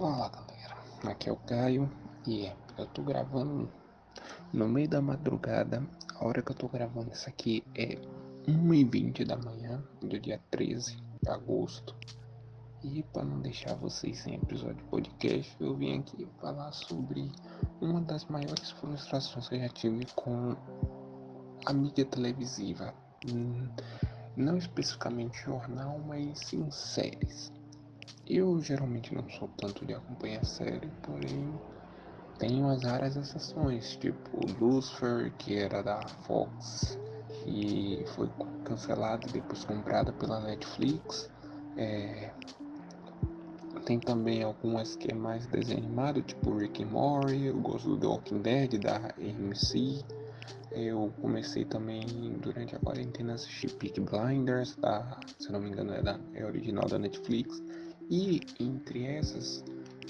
Fala galera, aqui é o Caio e eu tô gravando no meio da madrugada. A hora que eu tô gravando isso aqui é 1h20 da manhã do dia 13 de agosto. E para não deixar vocês sem episódio de podcast, eu vim aqui falar sobre uma das maiores frustrações que eu já tive com a mídia televisiva. Hum, não especificamente jornal, mas sim séries. Eu geralmente não sou tanto de acompanhar série, porém tenho as raras exceções, tipo Lucifer, que era da Fox e foi cancelada e depois comprada pela Netflix. É... Tem também algumas que é mais desanimado, tipo Rick and Morty, eu gosto do The Walking Dead da AMC. Eu comecei também durante a quarentena a assistir Peak Blinders, da, se não me engano é, da, é original da Netflix. E entre essas,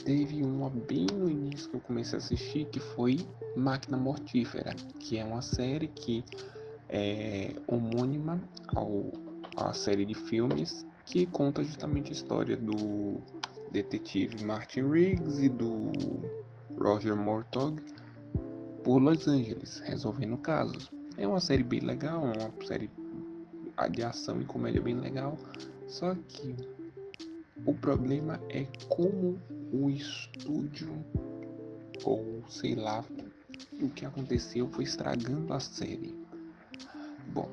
teve uma bem no início que eu comecei a assistir que foi Máquina Mortífera, que é uma série que é homônima ao, à série de filmes que conta justamente a história do detetive Martin Riggs e do Roger Mortog por Los Angeles, resolvendo casos. É uma série bem legal, uma série de ação e comédia bem legal, só que o problema é como o estúdio, ou sei lá, o que aconteceu foi estragando a série. Bom,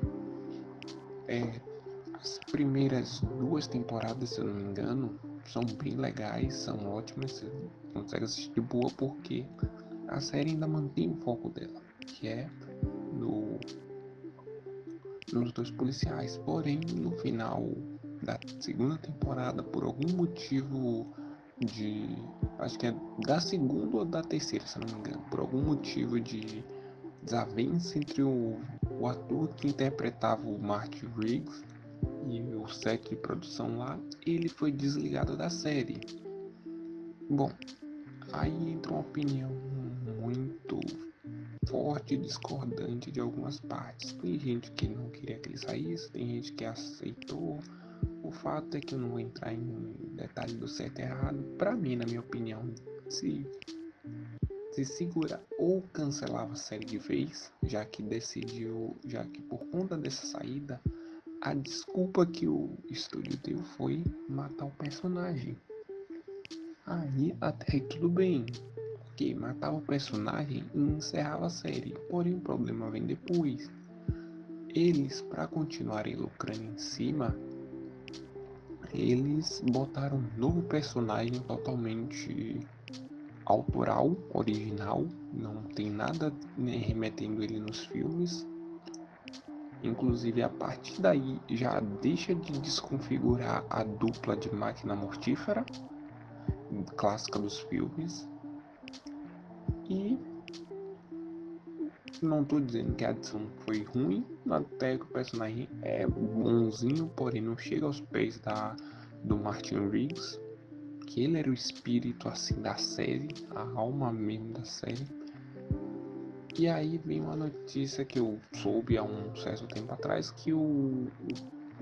é, as primeiras duas temporadas, se eu não me engano, são bem legais, são ótimas, você consegue assistir de boa porque a série ainda mantém o foco dela, que é no, nos dois policiais. Porém, no final da segunda temporada, por algum motivo de. Acho que é da segunda ou da terceira, se não me engano. Por algum motivo de desavença entre o, o ator que interpretava o Martin Riggs e o set de produção lá, ele foi desligado da série. Bom, aí entra uma opinião muito forte e discordante de algumas partes. Tem gente que não queria que ele saísse, tem gente que aceitou, o fato é que eu não vou entrar em detalhe do certo e errado. Para mim, na minha opinião, se se segura ou cancelava a série de vez, já que decidiu, já que por conta dessa saída, a desculpa que o estúdio deu foi matar o personagem. Aí até tudo bem, porque matava o personagem e encerrava a série. Porém o problema vem depois. Eles, para continuarem lucrando em cima, eles botaram um novo personagem totalmente autoral, original, não tem nada remetendo ele nos filmes. Inclusive a partir daí já deixa de desconfigurar a dupla de máquina mortífera clássica dos filmes. E não estou dizendo que a adição foi ruim, até que o personagem é bonzinho, porém não chega aos pés da, do Martin Riggs, que ele era o espírito assim da série, a alma mesmo da série. E aí vem uma notícia que eu soube há um certo tempo atrás que o, o,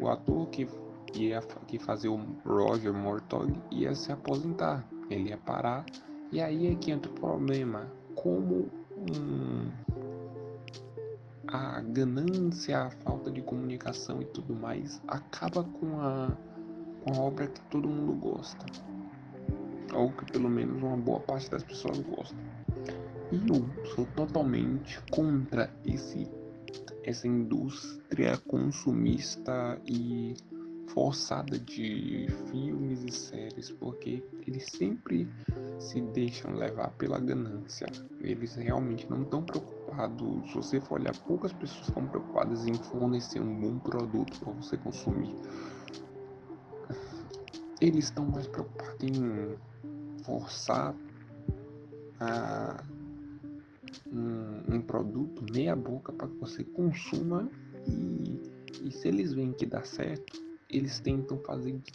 o ator que ia que fazer o Roger Mortog ia se aposentar, ele ia parar. E aí é que entra o problema, como um a ganância, a falta de comunicação e tudo mais acaba com a, com a obra que todo mundo gosta. Ou que pelo menos uma boa parte das pessoas gosta. E eu sou totalmente contra esse, essa indústria consumista e forçada de filmes e séries, porque eles sempre se deixam levar pela ganância. Eles realmente não estão preocupados. Se você for olhar, poucas pessoas estão preocupadas em fornecer um bom produto para você consumir. Eles estão mais preocupados em forçar a, um, um produto meia boca para que você consuma e, e se eles veem que dá certo, eles tentam fazer de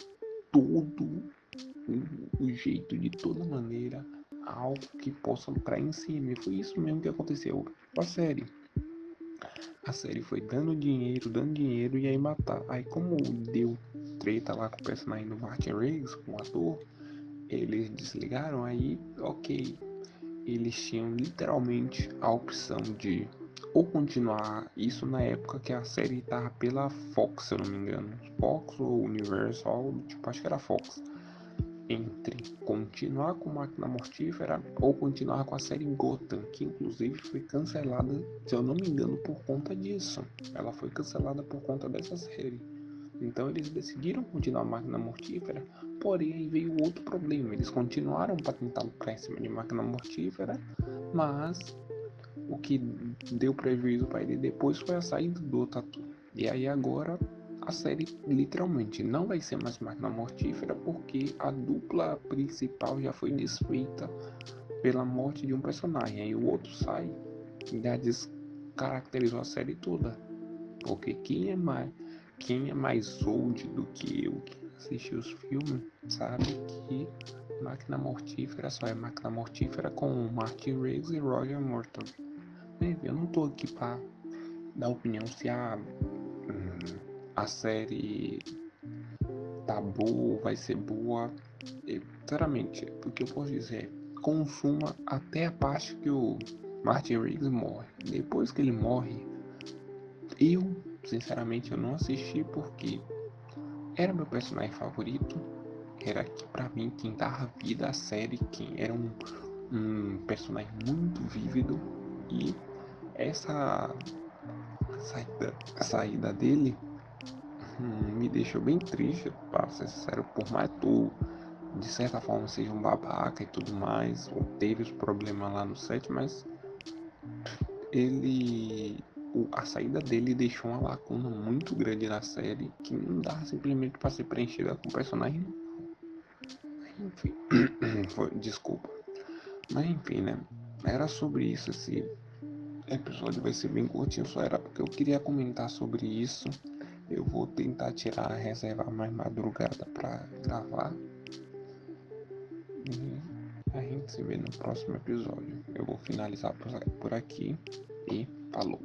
todo o jeito, de toda maneira, algo que possa lucrar em cima. E foi isso mesmo que aconteceu a série. A série foi dando dinheiro, dando dinheiro e aí matar. Aí como deu treta lá com o personagem do Martin Riggs, com o ator, eles desligaram, aí ok. Eles tinham literalmente a opção de ou continuar isso na época que a série estava pela Fox, se eu não me engano. Fox ou Universal, tipo, acho que era Fox. Entre continuar com Máquina Mortífera ou continuar com a série Gotham, que inclusive foi cancelada, se eu não me engano, por conta disso. Ela foi cancelada por conta dessa série. Então eles decidiram continuar a Máquina Mortífera, porém aí veio outro problema. Eles continuaram para tentar lucrar em cima de Máquina Mortífera, mas o que deu prejuízo para ele depois foi a saída do Tatu. E aí agora a série literalmente não vai ser mais Máquina Mortífera porque a dupla principal já foi desfeita pela morte de um personagem. Aí o outro sai e já descaracterizou a série toda. Porque quem é mais, quem é mais old do que eu que assistiu os filmes sabe que Máquina Mortífera só é Máquina Mortífera com Martin Riggs e Roger Morton. Eu não tô aqui pra dar opinião se a, hum, a série boa, vai ser boa. E, sinceramente, o que eu posso dizer é consuma até a parte que o Martin Riggs morre. Depois que ele morre, eu, sinceramente, eu não assisti porque era meu personagem favorito. Era para mim quem dava vida à série, quem era um, um personagem muito vívido e essa saída, saída dele me deixou bem triste, para ser sincero, por mais tu de certa forma seja um babaca e tudo mais, ou teve os problemas lá no set, mas ele o, a saída dele deixou uma lacuna muito grande na série que não dá simplesmente para ser preenchida com personagem. Enfim, desculpa. Mas enfim, né? Era sobre isso esse episódio vai ser bem curtinho, só era porque eu queria comentar sobre isso. Eu vou tentar tirar a reserva mais madrugada para gravar. E a gente se vê no próximo episódio. Eu vou finalizar por aqui e falou.